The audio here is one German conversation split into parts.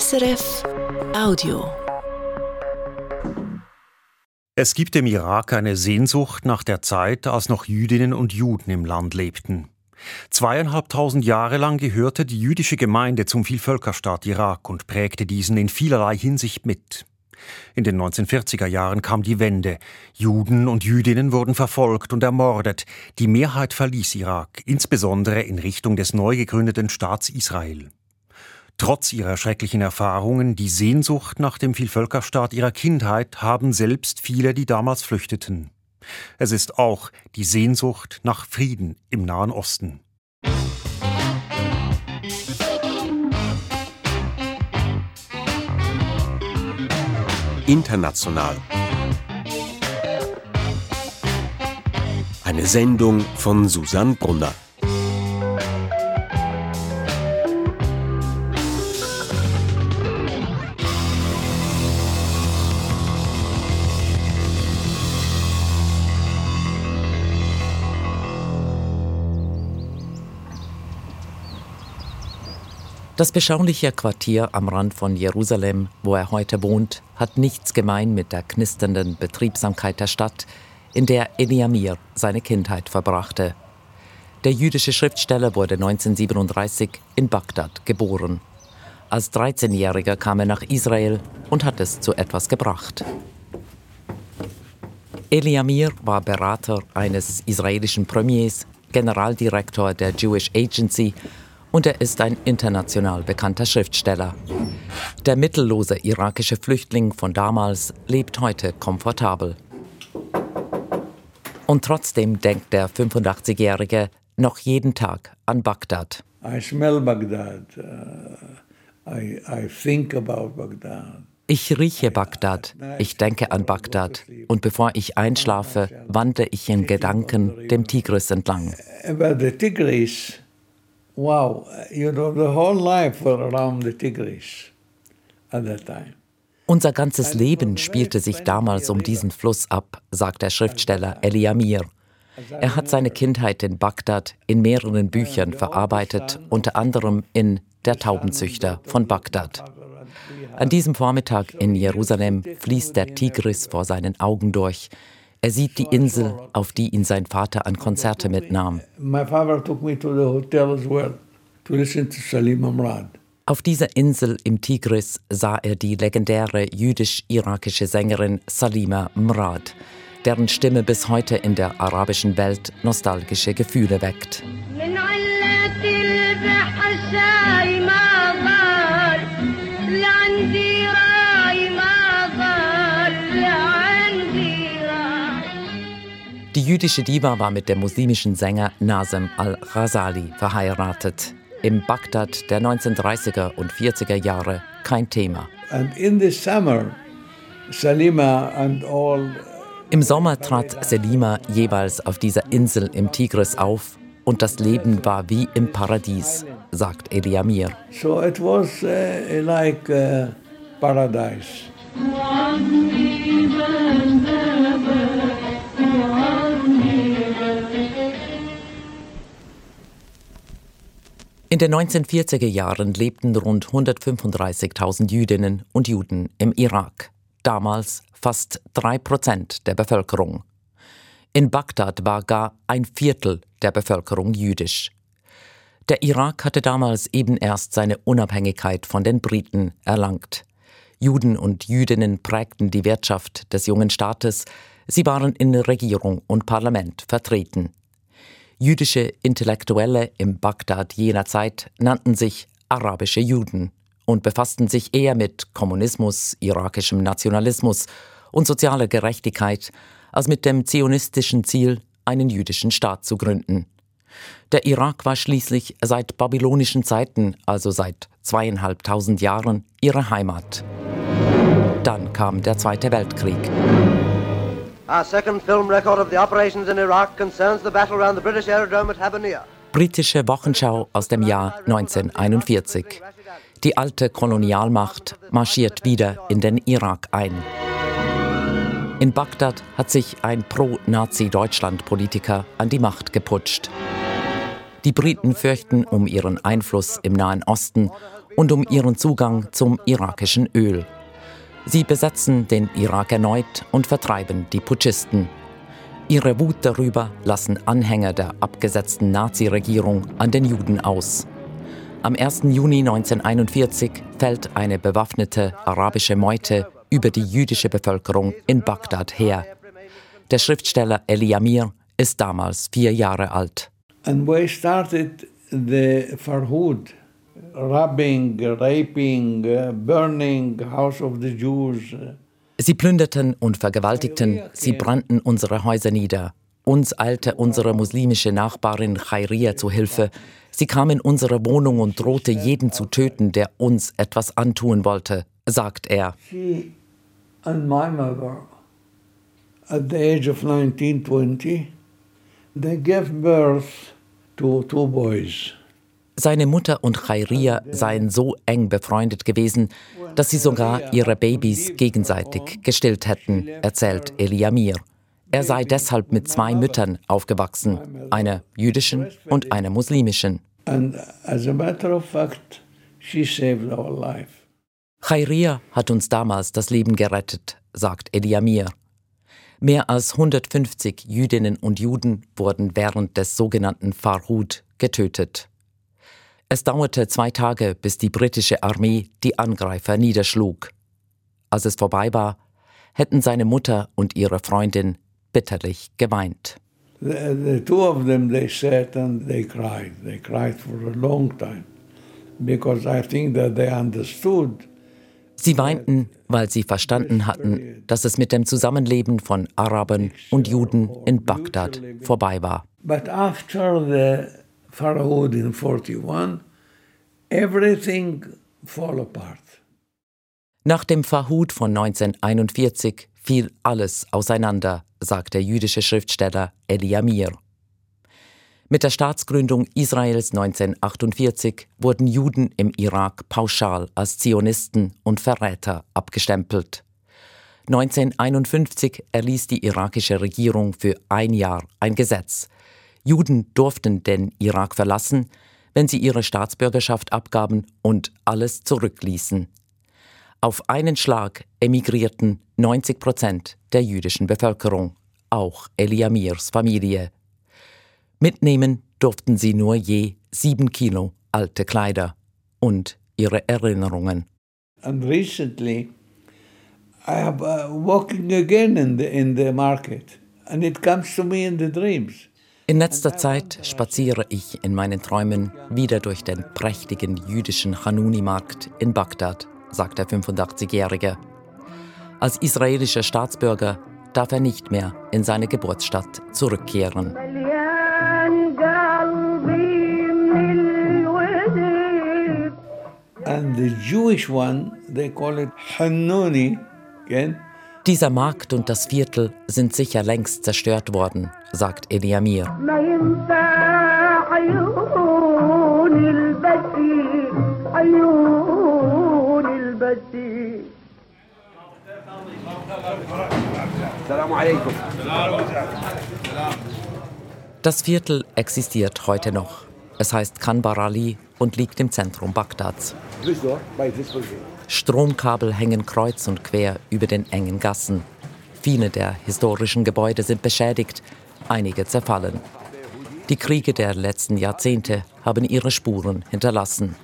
SRF Audio. Es gibt im Irak eine Sehnsucht nach der Zeit, als noch Jüdinnen und Juden im Land lebten. Zweieinhalbtausend Jahre lang gehörte die jüdische Gemeinde zum Vielvölkerstaat Irak und prägte diesen in vielerlei Hinsicht mit. In den 1940er Jahren kam die Wende. Juden und Jüdinnen wurden verfolgt und ermordet. Die Mehrheit verließ Irak, insbesondere in Richtung des neu gegründeten Staats Israel. Trotz ihrer schrecklichen Erfahrungen, die Sehnsucht nach dem Vielvölkerstaat ihrer Kindheit haben selbst viele, die damals flüchteten. Es ist auch die Sehnsucht nach Frieden im Nahen Osten. International. Eine Sendung von Susanne Brunner. Das beschauliche Quartier am Rand von Jerusalem, wo er heute wohnt, hat nichts gemein mit der knisternden Betriebsamkeit der Stadt, in der Eliamir seine Kindheit verbrachte. Der jüdische Schriftsteller wurde 1937 in Bagdad geboren. Als 13-Jähriger kam er nach Israel und hat es zu etwas gebracht. Eliamir war Berater eines israelischen Premiers, Generaldirektor der Jewish Agency und er ist ein international bekannter Schriftsteller. Der mittellose irakische Flüchtling von damals lebt heute komfortabel. Und trotzdem denkt der 85-Jährige noch jeden Tag an Bagdad. I smell Baghdad. Uh, I, I think about Baghdad. Ich rieche Bagdad, ich denke an Bagdad und bevor ich einschlafe, wandere ich in Gedanken dem Tigris entlang. But the Tigris wow, you know, the whole life were around the Tigris at that time. Unser ganzes Leben spielte sich damals um diesen Fluss ab, sagt der Schriftsteller Eliamir. Er hat seine Kindheit in Bagdad in mehreren Büchern verarbeitet, unter anderem in Der Taubenzüchter von Bagdad. An diesem Vormittag in Jerusalem fließt der Tigris vor seinen Augen durch. Er sieht die Insel, auf die ihn sein Vater an Konzerte mitnahm. Auf dieser Insel im Tigris sah er die legendäre jüdisch-irakische Sängerin Salima Mrad, deren Stimme bis heute in der arabischen Welt nostalgische Gefühle weckt. Die jüdische Diva war mit dem muslimischen Sänger Nazem al-Ghazali verheiratet. Im Bagdad der 1930er und 40er Jahre kein Thema. Summer, Im Sommer trat Selima jeweils auf dieser Insel im Tigris auf und das Leben war wie im Paradies, sagt Eliamir. So it was uh, like uh, paradise. In den 1940er Jahren lebten rund 135.000 Jüdinnen und Juden im Irak, damals fast drei Prozent der Bevölkerung. In Bagdad war gar ein Viertel der Bevölkerung jüdisch. Der Irak hatte damals eben erst seine Unabhängigkeit von den Briten erlangt. Juden und Jüdinnen prägten die Wirtschaft des jungen Staates, sie waren in Regierung und Parlament vertreten. Jüdische Intellektuelle im Bagdad jener Zeit nannten sich arabische Juden und befassten sich eher mit Kommunismus, irakischem Nationalismus und sozialer Gerechtigkeit als mit dem zionistischen Ziel, einen jüdischen Staat zu gründen. Der Irak war schließlich seit babylonischen Zeiten, also seit zweieinhalbtausend Jahren, ihre Heimat. Dann kam der Zweite Weltkrieg. Our second film record of the operations in Iraq concerns the battle around the British aerodrome at Habaniyah. Britische Wochenschau aus dem Jahr 1941. Die alte Kolonialmacht marschiert wieder in den Irak ein. In Bagdad hat sich ein Pro-Nazi-Deutschland-Politiker an die Macht geputscht. Die Briten fürchten um ihren Einfluss im Nahen Osten und um ihren Zugang zum irakischen Öl. Sie besetzen den Irak erneut und vertreiben die Putschisten. Ihre Wut darüber lassen Anhänger der abgesetzten Nazi-Regierung an den Juden aus. Am 1. Juni 1941 fällt eine bewaffnete arabische Meute über die jüdische Bevölkerung in Bagdad her. Der Schriftsteller Eli Amir ist damals vier Jahre alt. And we started the Farhud, robbing, raping, burning House of the Jews. Sie plünderten und vergewaltigten, sie brannten unsere Häuser nieder. Uns eilte unsere muslimische Nachbarin Khairia zu Hilfe. Sie kam in unsere Wohnung und drohte jeden zu töten, der uns etwas antun wollte, sagt er. She and my mother, at the age of 19, 20, they gave birth to two boys. Seine Mutter und Khairia seien so eng befreundet gewesen, dass sie sogar ihre Babys gegenseitig gestillt hätten, erzählt Eliamir. Er sei deshalb mit zwei Müttern aufgewachsen, einer jüdischen und einer muslimischen. And as a matter of fact, she saved our life. Khairia hat uns damals das Leben gerettet, sagt Eliamir. Mehr als 150 Jüdinnen und Juden wurden während des sogenannten Farhud getötet. Es dauerte zwei Tage, bis die britische Armee die Angreifer niederschlug. Als es vorbei war, hätten seine Mutter und ihre Freundin bitterlich geweint. The, the two of them, they sat and they cried. They cried for a long time because I think that they understood Sie weinten, weil sie verstanden hatten, dass es mit dem Zusammenleben von Arabern und Juden in Bagdad vorbei war. But after the Farahud in 41, everything fall apart. Nach dem Farhud von 1941 fiel alles auseinander, sagt der jüdische Schriftsteller Eliamir. Mit der Staatsgründung Israels 1948 wurden Juden im Irak pauschal als Zionisten und Verräter abgestempelt. 1951 erließ die irakische Regierung für ein Jahr ein Gesetz. Juden durften den Irak verlassen, wenn sie ihre Staatsbürgerschaft abgaben und alles zurückließen. Auf einen Schlag emigrierten 90 Prozent der jüdischen Bevölkerung, auch Eliamirs Familie. Mitnehmen durften sie nur je sieben Kilo alte Kleider und ihre Erinnerungen. And recently, I am uh, walking again in the, in the market, and it comes to me in the dreams. In letzter Zeit spaziere ich in meinen Träumen wieder durch den prächtigen jüdischen Hanuni-Markt in Bagdad, sagt der 85-Jährige. Als israelischer Staatsbürger darf er nicht mehr in seine Geburtsstadt zurückkehren. And the Jewish one, they call it Hanuni, again. Dieser Markt und das Viertel sind sicher längst zerstört worden, sagt Eliamir. Das Viertel existiert heute noch. Es heißt Kanbar Ali und liegt im Zentrum Bagdads. Stromkabel hängen kreuz und quer über den engen Gassen. Viele der historischen Gebäude sind beschädigt, einige zerfallen. Die Kriege der letzten Jahrzehnte haben ihre Spuren hinterlassen.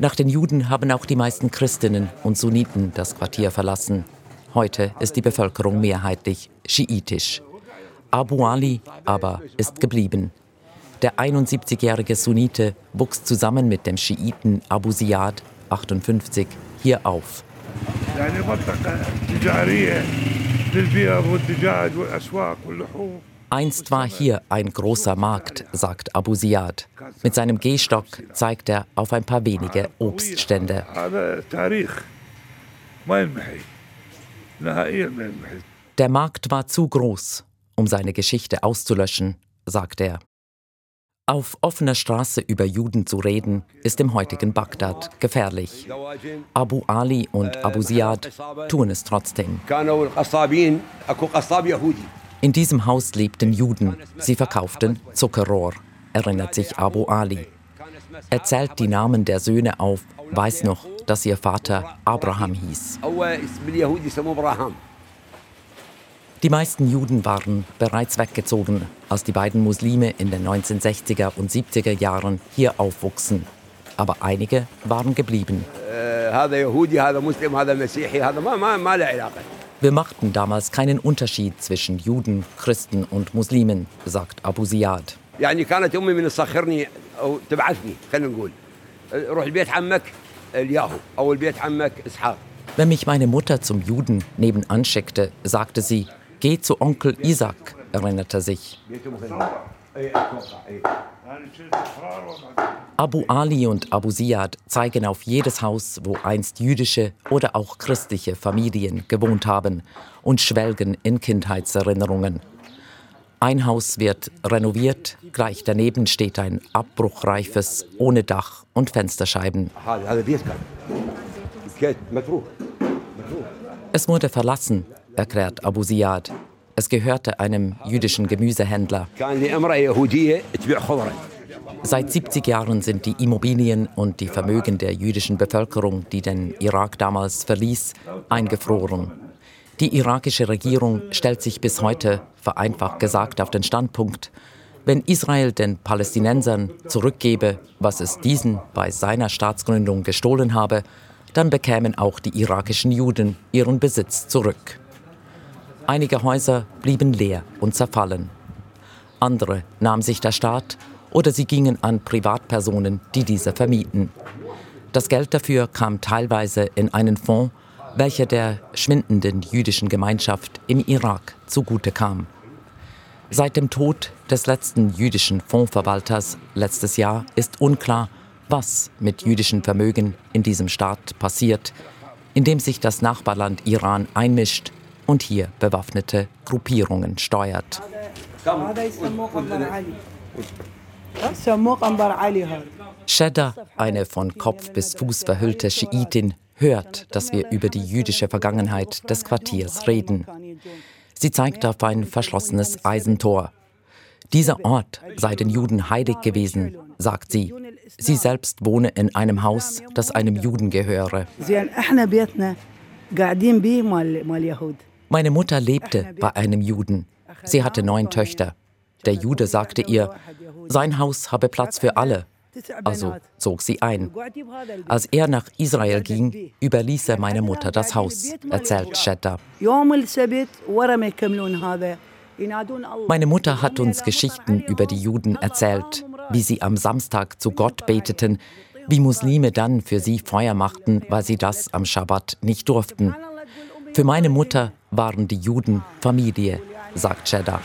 Nach den Juden haben auch die meisten Christinnen und Sunniten das Quartier verlassen. Heute ist die Bevölkerung mehrheitlich schiitisch. Abu Ali aber ist geblieben. Der 71-jährige Sunnite wuchs zusammen mit dem Schiiten Abu Ziyad 58 hier auf. Einst war hier ein großer Markt, sagt Abu Ziyad. Mit seinem Gehstock zeigt er auf ein paar wenige Obststände. Der Markt war zu groß, um seine Geschichte auszulöschen, sagt er. Auf offener Straße über Juden zu reden, ist im heutigen Bagdad gefährlich. Abu Ali und Abu Ziyad tun es trotzdem. In diesem Haus lebten Juden. Sie verkauften Zuckerrohr, erinnert sich Abu Ali. Er zählt die Namen der Söhne auf, weiß noch, dass ihr Vater Abraham hieß. Die meisten Juden waren bereits weggezogen, als die beiden Muslime in den 1960er und 70er Jahren hier aufwuchsen. Aber einige waren geblieben. Wir machten damals keinen Unterschied zwischen Juden, Christen und Muslimen, sagt Abu Ziyad. يعني كانت امي من تصخرني او تبعثني خلينا نقول روح البيت عمك الياهو او البيت عمك اسحاق Wenn mich meine Mutter zum Juden nebenan schickte, sagte sie, geh zu Onkel Isaac, erinnerte sich. Abu Ali und Abu Ziyad zeigen auf jedes Haus, wo einst jüdische oder auch christliche Familien gewohnt haben und schwelgen in Kindheitserinnerungen. Ein Haus wird renoviert, gleich daneben steht ein abbruchreifes, ohne Dach und Fensterscheiben. Es wurde verlassen, erklärt Abu Ziyad. Es gehörte einem jüdischen Gemüsehändler. Seit 70 Jahren sind die Immobilien und die Vermögen der jüdischen Bevölkerung, die den Irak damals verließ, eingefroren. Die irakische Regierung stellt sich bis heute, vereinfacht gesagt, auf den Standpunkt, wenn Israel den Palästinensern zurückgebe, was es diesen bei seiner Staatsgründung gestohlen habe, dann bekämen auch die irakischen Juden ihren Besitz zurück. Einige Häuser blieben leer und zerfallen. Andere nahm sich der Staat oder sie gingen an Privatpersonen, die diese vermieten. Das Geld dafür kam teilweise in einen Fonds, welcher der schwindenden jüdischen Gemeinschaft im Irak zugute kam. Seit dem Tod des letzten jüdischen Fondsverwalters letztes Jahr ist unklar, was mit jüdischen Vermögen in diesem Staat passiert, in dem sich das Nachbarland Iran einmischt und hier bewaffnete Gruppierungen steuert. Shedda, eine von Kopf bis Fuß verhüllte Schiitin, hört, dass wir über die jüdische Vergangenheit des Quartiers reden. Sie zeigt auf ein verschlossenes Eisentor. Dieser Ort sei den Juden heilig gewesen, sagt sie. Sie selbst wohne in einem Haus, das einem Juden gehöre. Meine Mutter lebte bei einem Juden. Sie hatte neun Töchter. Der Jude sagte ihr, sein Haus habe Platz für alle. Also zog sie ein. Als er nach Israel ging, überließ er meiner Mutter das Haus, erzählt Shetta. Meine Mutter hat uns Geschichten über die Juden erzählt, wie sie am Samstag zu Gott beteten, wie Muslime dann für sie Feuer machten, weil sie das am Schabbat nicht durften. Für meine Mutter waren die Juden Familie, sagt Shedda.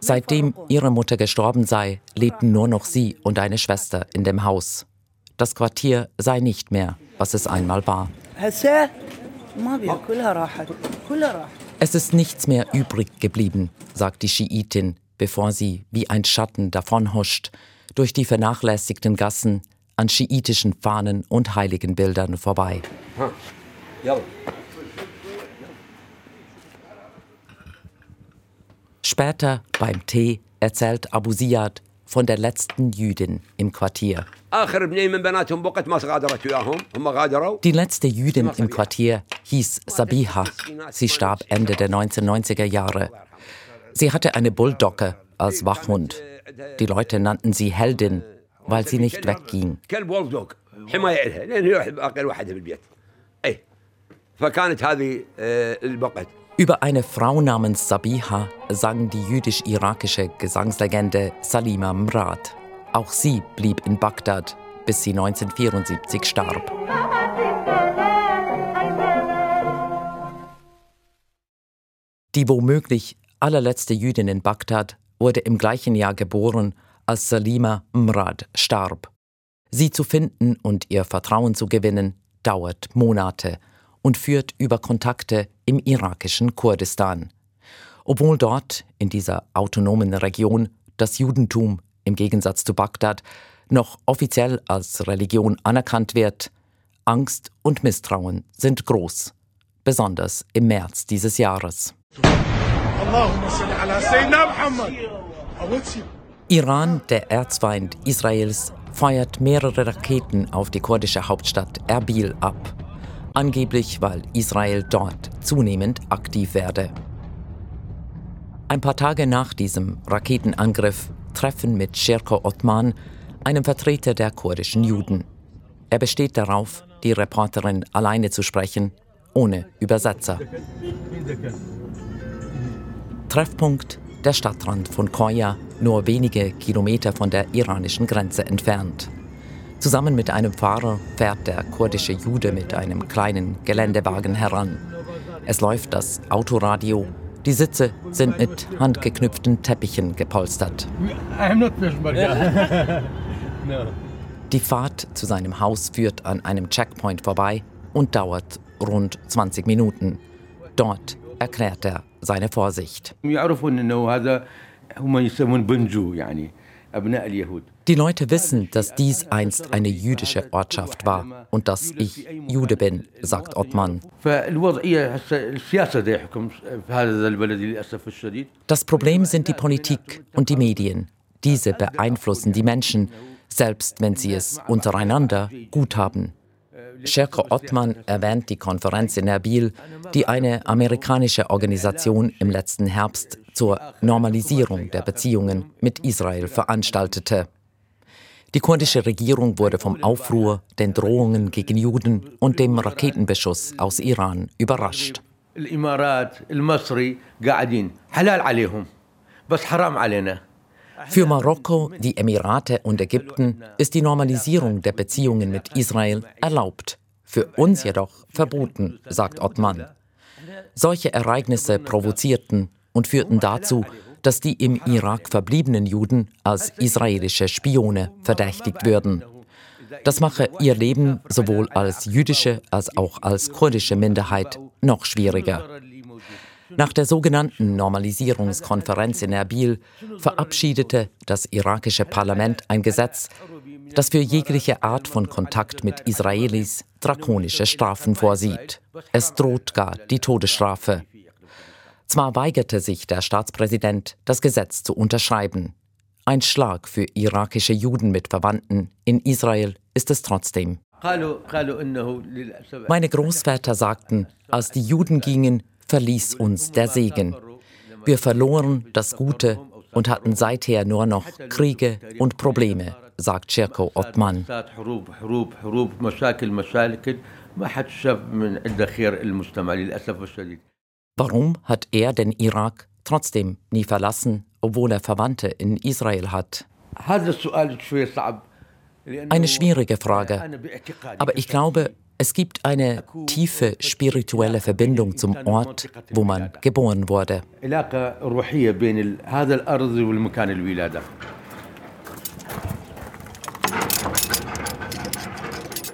Seitdem ihre Mutter gestorben sei, lebten nur noch sie und eine Schwester in dem Haus. Das Quartier sei nicht mehr, was es einmal war. Es ist nichts mehr übrig geblieben, sagt die Schiitin, bevor sie wie ein Schatten davonhuscht, durch die vernachlässigten Gassen, an schiitischen Fahnen und Heiligenbildern vorbei. Später beim Tee erzählt Abu Ziyad von der letzten Jüdin im Quartier. Die letzte Jüdin im Quartier hieß Sabiha. Sie starb Ende der 1990er Jahre. Sie hatte eine Bulldogge als Wachhund. Die Leute nannten sie Heldin, weil sie nicht wegging. Über eine Frau namens Sabiha sang die jüdisch-irakische Gesangslegende Salima Mrad. Auch sie blieb in Bagdad, bis sie 1974 starb. Die womöglich allerletzte Jüdin in Bagdad wurde im gleichen Jahr geboren, als Salima Mrad starb. Sie zu finden und ihr Vertrauen zu gewinnen, dauert Monate und führt über Kontakte im irakischen Kurdistan. Obwohl dort, in dieser autonomen Region, das Judentum im Gegensatz zu Bagdad noch offiziell als Religion anerkannt wird, Angst und Misstrauen sind groß, besonders im März dieses Jahres. Iran, der Erzfeind Israels, feuert mehrere Raketen auf die kurdische Hauptstadt Erbil ab. Angeblich, weil Israel dort zunehmend aktiv werde. Ein paar Tage nach diesem Raketenangriff treffen mit Sherko Otman, einem Vertreter der kurdischen Juden. Er besteht darauf, die Reporterin alleine zu sprechen, ohne Übersetzer. Treffpunkt der Stadtrand von Koya, nur wenige Kilometer von der iranischen Grenze entfernt. Zusammen mit einem Fahrer fährt der kurdische Jude mit einem kleinen Geländewagen heran. Es läuft das Autoradio. Die Sitze sind mit handgeknüpften Teppichen gepolstert. Die Fahrt zu seinem Haus führt an einem Checkpoint vorbei und dauert rund 20 Minuten. Dort erklärt er seine Vorsicht. Die Leute wissen, dass dies einst eine jüdische Ortschaft war und dass ich Jude bin, sagt Ottmann. Das Problem sind die Politik und die Medien. Diese beeinflussen die Menschen, selbst wenn sie es untereinander gut haben. Sherko Ottman erwähnt die Konferenz in Erbil, die eine amerikanische Organisation im letzten Herbst zur Normalisierung der Beziehungen mit Israel veranstaltete. Die kurdische Regierung wurde vom Aufruhr, den Drohungen gegen Juden und dem Raketenbeschuss aus Iran überrascht. Für Marokko, die Emirate und Ägypten ist die Normalisierung der Beziehungen mit Israel erlaubt, für uns jedoch verboten, sagt Ottmann. Solche Ereignisse provozierten und führten dazu, dass die im Irak verbliebenen Juden als israelische Spione verdächtigt würden. Das mache ihr Leben sowohl als jüdische als auch als kurdische Minderheit noch schwieriger. Nach der sogenannten Normalisierungskonferenz in Erbil verabschiedete das irakische Parlament ein Gesetz, das für jegliche Art von Kontakt mit Israelis drakonische Strafen vorsieht. Es droht gar die Todesstrafe. Zwar weigerte sich der Staatspräsident, das Gesetz zu unterschreiben. Ein Schlag für irakische Juden mit Verwandten in Israel ist es trotzdem. Meine Großväter sagten, als die Juden gingen, verließ uns der Segen. Wir verloren das Gute und hatten seither nur noch Kriege und Probleme, sagt Cherko Ottman. Warum hat er den Irak trotzdem nie verlassen, obwohl er Verwandte in Israel hat? Eine schwierige Frage. Aber ich glaube, es gibt eine tiefe spirituelle Verbindung zum Ort, wo man geboren wurde.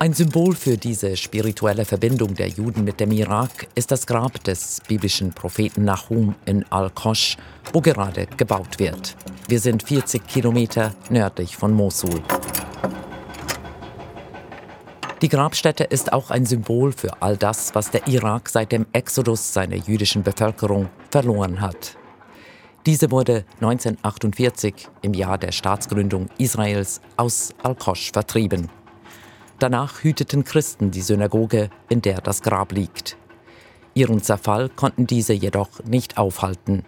Ein Symbol für diese spirituelle Verbindung der Juden mit dem Irak ist das Grab des biblischen Propheten Nahum in Al-Kosh, wo gerade gebaut wird. Wir sind 40 Kilometer nördlich von Mosul. Die Grabstätte ist auch ein Symbol für all das, was der Irak seit dem Exodus seiner jüdischen Bevölkerung verloren hat. Diese wurde 1948 im Jahr der Staatsgründung Israels aus Al-Kosh vertrieben. Danach hüteten Christen die Synagoge, in der das Grab liegt. Ihren Zerfall konnten diese jedoch nicht aufhalten.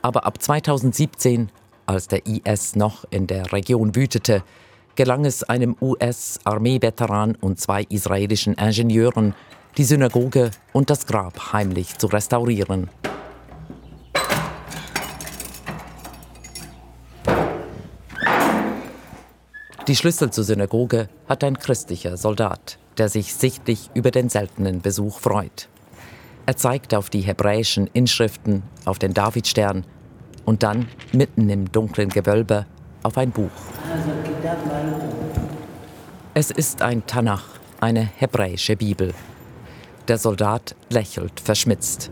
Aber ab 2017, als der IS noch in der Region wütete, gelang es einem US-Armeeveteran und zwei israelischen Ingenieuren, die Synagoge und das Grab heimlich zu restaurieren. Die Schlüssel zur Synagoge hat ein christlicher Soldat, der sich sichtlich über den seltenen Besuch freut. Er zeigt auf die hebräischen Inschriften, auf den Davidstern und dann, mitten im dunklen Gewölbe, auf ein Buch. Es ist ein Tanach, eine hebräische Bibel. Der Soldat lächelt verschmitzt.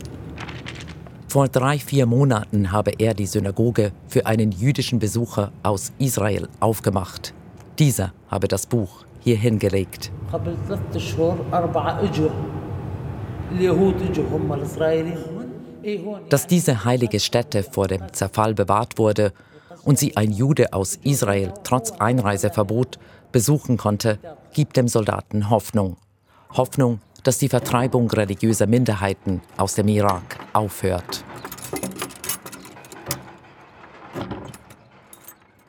Vor drei, vier Monaten habe er die Synagoge für einen jüdischen Besucher aus Israel aufgemacht. Dieser habe das Buch hier hingelegt. Dass diese heilige Stätte vor dem Zerfall bewahrt wurde und sie ein Jude aus Israel trotz Einreiseverbot besuchen konnte, gibt dem Soldaten Hoffnung. Hoffnung, dass die Vertreibung religiöser Minderheiten aus dem Irak aufhört.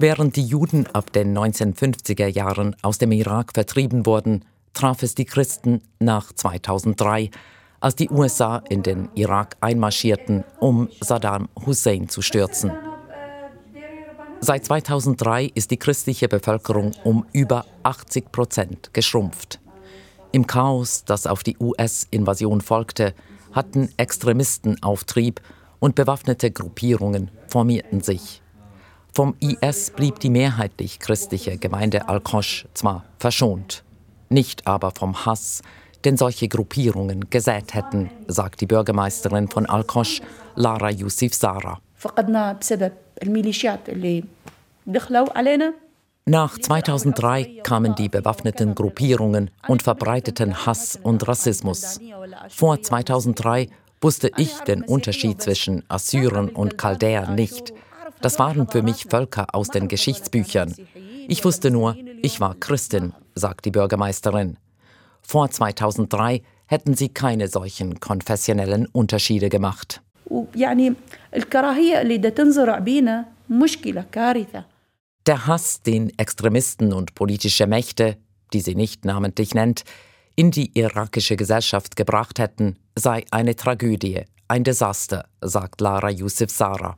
Während die Juden ab den 1950er Jahren aus dem Irak vertrieben wurden, traf es die Christen nach 2003, als die USA in den Irak einmarschierten, um Saddam Hussein zu stürzen. Seit 2003 ist die christliche Bevölkerung um über 80 Prozent geschrumpft. Im Chaos, das auf die US-Invasion folgte, hatten Extremisten Auftrieb und bewaffnete Gruppierungen formierten sich. Vom IS blieb die mehrheitlich christliche Gemeinde Al-Qosh zwar verschont, nicht aber vom Hass, den solche Gruppierungen gesät hätten, sagt die Bürgermeisterin von Al-Qosh, Lara Yusuf Sara. Nach 2003 kamen die bewaffneten Gruppierungen und verbreiteten Hass und Rassismus. Vor 2003 wusste ich den Unterschied zwischen Assyrern und Chaldäern nicht. Das waren für mich Völker aus den Geschichtsbüchern. Ich wusste nur, ich war Christin, sagt die Bürgermeisterin. Vor 2003 hätten sie keine solchen konfessionellen Unterschiede gemacht. Der Hass, den Extremisten und politische Mächte, die sie nicht namentlich nennt, in die irakische Gesellschaft gebracht hätten, sei eine Tragödie, ein Desaster, sagt Lara Yusuf Sara.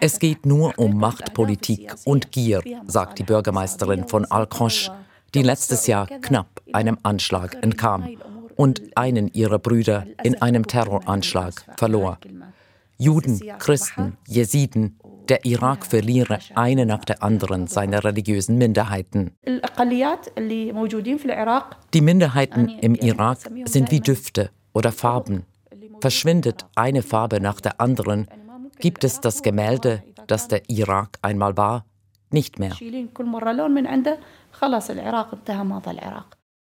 Es geht nur um Machtpolitik und Gier, sagt die Bürgermeisterin von Al-Khosh, die letztes Jahr knapp einem Anschlag entkam und einen ihrer Brüder in einem Terroranschlag verlor. Juden, Christen, Jesiden, der Irak verliere eine nach der anderen seine religiösen Minderheiten. Die Minderheiten im Irak sind wie Düfte oder Farben. Verschwindet eine Farbe nach der anderen, gibt es das Gemälde, das der Irak einmal war, nicht mehr.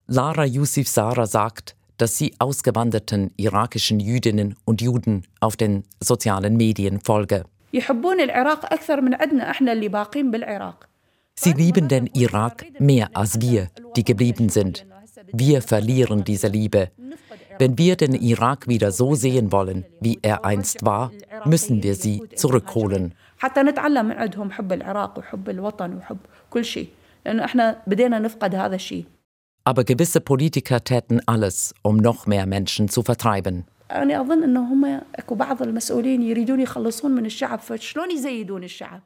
Lara Yusuf Sara sagt, dass sie ausgewanderten irakischen Jüdinnen und Juden auf den sozialen Medien folge. Sie lieben den Irak mehr als wir, die geblieben sind. Wir verlieren diese Liebe. Wenn wir den Irak wieder so sehen wollen, wie er einst war, müssen wir sie zurückholen. Aber gewisse Politiker täten alles, um noch mehr Menschen zu vertreiben.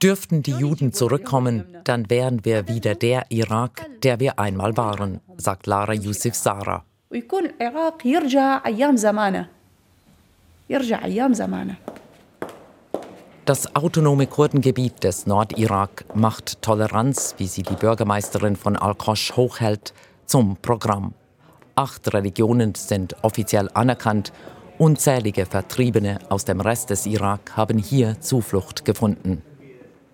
Dürften die Juden zurückkommen, dann wären wir wieder der Irak, der wir einmal waren, sagt Lara Yusuf Sara. Das autonome Kurdengebiet des Nordirak macht Toleranz, wie sie die Bürgermeisterin von Al-Qosh hochhält, zum Programm. Acht Religionen sind offiziell anerkannt Unzählige Vertriebene aus dem Rest des Irak haben hier Zuflucht gefunden.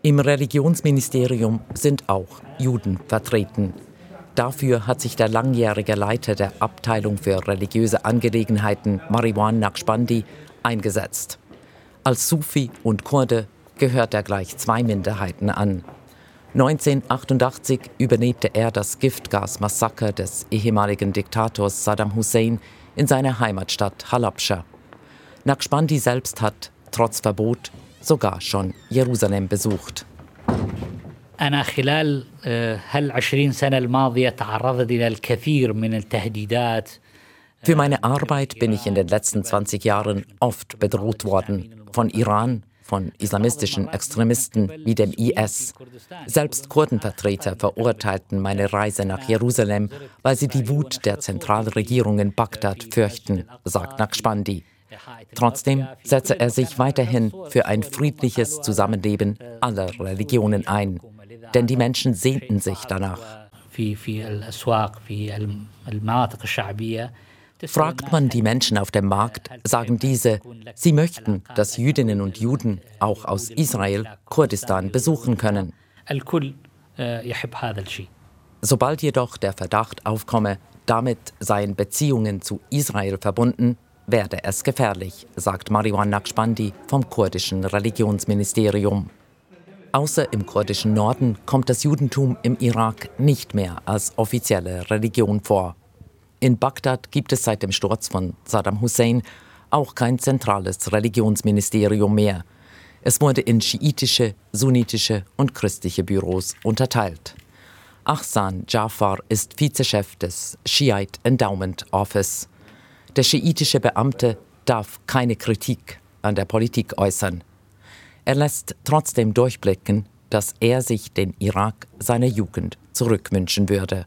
Im Religionsministerium sind auch Juden vertreten. Dafür hat sich der langjährige Leiter der Abteilung für religiöse Angelegenheiten, Mariwan Naqshbandi, eingesetzt. Als Sufi und Kurde gehört er gleich zwei Minderheiten an. 1988 überlebte er das Giftgasmassaker des ehemaligen Diktators Saddam Hussein in seiner Heimatstadt Halabscha. Naqshbandi selbst hat, trotz Verbot, sogar schon Jerusalem besucht. أنا خلال هالعشرين سنة الماضية تعرضت إلى الكثير من التهديدات Für meine Arbeit bin ich in den letzten 20 Jahren oft bedroht worden. Von Iran, von islamistischen Extremisten wie dem IS. Selbst Kurdenvertreter verurteilten meine Reise nach Jerusalem, weil sie die Wut der Zentralregierung in Bagdad fürchten, sagt Naqshbandi. Trotzdem setze er sich weiterhin für ein friedliches Zusammenleben aller Religionen ein, denn die Menschen sehnten sich danach. Fragt man die Menschen auf dem Markt, sagen diese, sie möchten, dass Jüdinnen und Juden auch aus Israel Kurdistan besuchen können. Sobald jedoch der Verdacht aufkomme, damit seien Beziehungen zu Israel verbunden, werde es gefährlich, sagt Mariwan Naqshbandi vom kurdischen Religionsministerium. Außer im kurdischen Norden kommt das Judentum im Irak nicht mehr als offizielle Religion vor. In Bagdad gibt es seit dem Sturz von Saddam Hussein auch kein zentrales Religionsministerium mehr. Es wurde in schiitische, sunnitische und christliche Büros unterteilt. Ahsan Jafar ist Vizechef des Shiite Endowment Office. Der schiitische Beamte darf keine Kritik an der Politik äußern. Er lässt trotzdem durchblicken, dass er sich den Irak seiner Jugend zurückwünschen würde.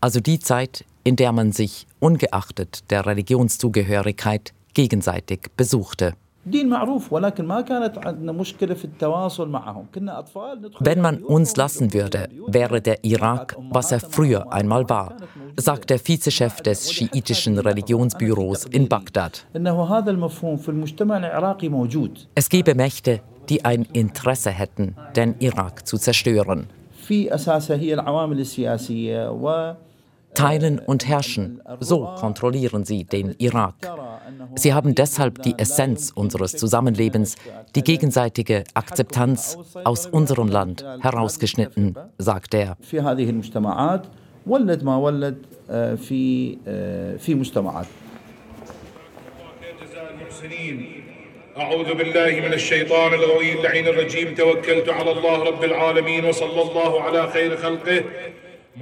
Also die Zeit, in der man sich ungeachtet der Religionszugehörigkeit gegenseitig besuchte. Wenn man uns lassen würde, wäre der Irak, was er früher einmal war, sagt der Vizechef des schiitischen Religionsbüros in Bagdad. Es gebe Mächte, die ein Interesse hätten, den Irak zu zerstören Teilen und herrschen, so kontrollieren sie den Irak. Sie haben deshalb die Essenz unseres Zusammenlebens, die gegenseitige Akzeptanz aus unserem Land herausgeschnitten, sagt er. أعوذ بالله من الشيطان الغوي اللعين الرجيم توكلت على الله رب العالمين وصلى الله على خير خلقه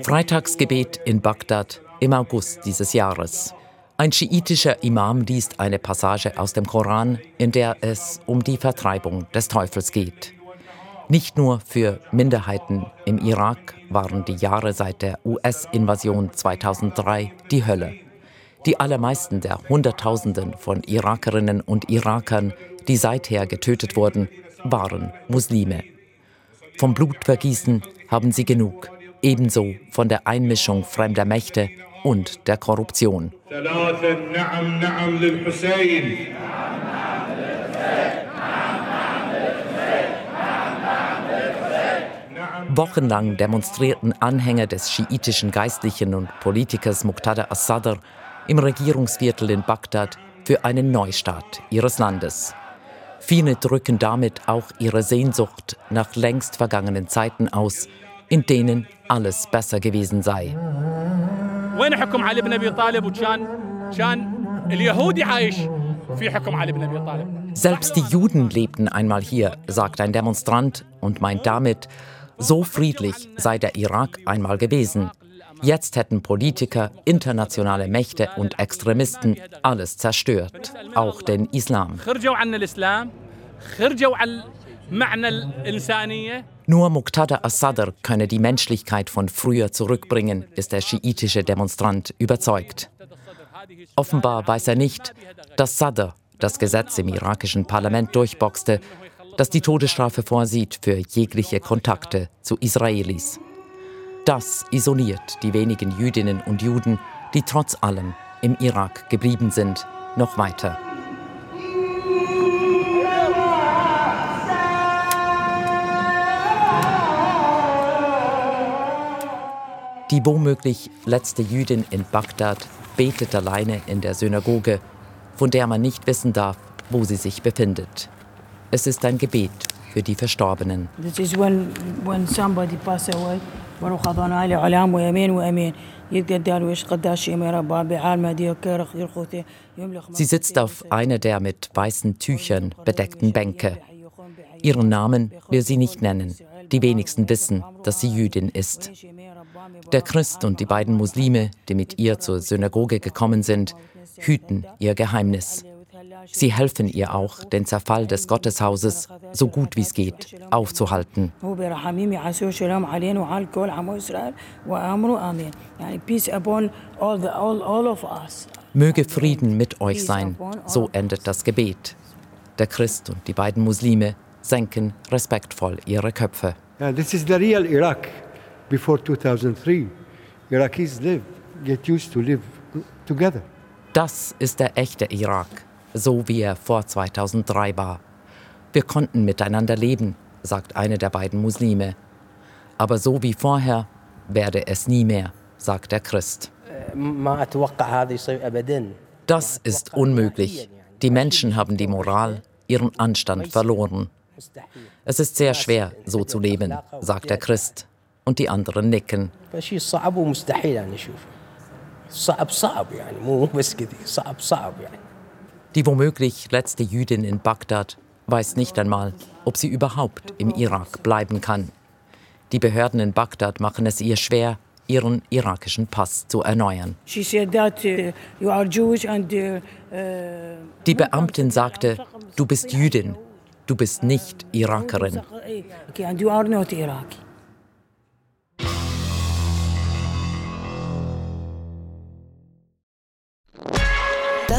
Freitagsgebet in Bagdad im August dieses Jahres. Ein schiitischer Imam liest eine Passage aus dem Koran, in der es um die Vertreibung des Teufels geht. Nicht nur für Minderheiten im Irak waren die Jahre seit der US-Invasion 2003 die Hölle. Die allermeisten der Hunderttausenden von Irakerinnen und Irakern, die seither getötet wurden, waren Muslime. Vom Blutvergießen haben sie genug ebenso von der Einmischung fremder Mächte und der Korruption. Wochenlang demonstrierten Anhänger des schiitischen Geistlichen und Politikers Muqtada as-Sadr im Regierungsviertel in Bagdad für einen Neustart ihres Landes. Viele drücken damit auch ihre Sehnsucht nach längst vergangenen Zeiten aus, in denen alles besser gewesen sei. Selbst die Juden lebten einmal hier, sagt ein Demonstrant und meint damit, so friedlich sei der Irak einmal gewesen. Jetzt hätten Politiker, internationale Mächte und Extremisten alles zerstört, auch den Islam. Nur Muqtada as-Sadr könne die Menschlichkeit von früher zurückbringen, ist der schiitische Demonstrant überzeugt. Offenbar weiß er nicht, dass Sadr das Gesetz im irakischen Parlament durchboxte, das die Todesstrafe vorsieht für jegliche Kontakte zu Israelis. Das isoliert die wenigen Jüdinnen und Juden, die trotz allem im Irak geblieben sind, noch weiter. Die womöglich letzte Jüdin in Bagdad betet alleine in der Synagoge, von der man nicht wissen darf, wo sie sich befindet. Es ist ein Gebet für die Verstorbenen. Sie sitzt auf einer der mit weißen Tüchern bedeckten Bänke. Ihren Namen will sie nicht nennen. Die wenigsten wissen, dass sie Jüdin ist. Der Christ und die beiden Muslime, die mit ihr zur Synagoge gekommen sind, hüten ihr Geheimnis. Sie helfen ihr auch, den Zerfall des Gotteshauses so gut wie es geht aufzuhalten. Möge Frieden mit euch sein, so endet das Gebet. Der Christ und die beiden Muslime senken respektvoll ihre Köpfe. Yeah, this is the real Iraq before 2003. Iraqis live, get used to live together. Das ist der echte Irak, so wie er vor 2003 war. Wir konnten miteinander leben, sagt eine der beiden Muslime. Aber so wie vorher werde es nie mehr, sagt der Christ. Das ist unmöglich. Die Menschen haben die Moral, ihren Anstand verloren. Es ist sehr schwer, so zu leben, sagt der Christ und die anderen nicken. Die womöglich letzte Jüdin in Bagdad weiß nicht einmal, ob sie überhaupt im Irak bleiben kann. Die Behörden in Bagdad machen es ihr schwer, ihren irakischen Pass zu erneuern. Die Beamtin sagte, du bist Jüdin, du bist nicht Irakerin.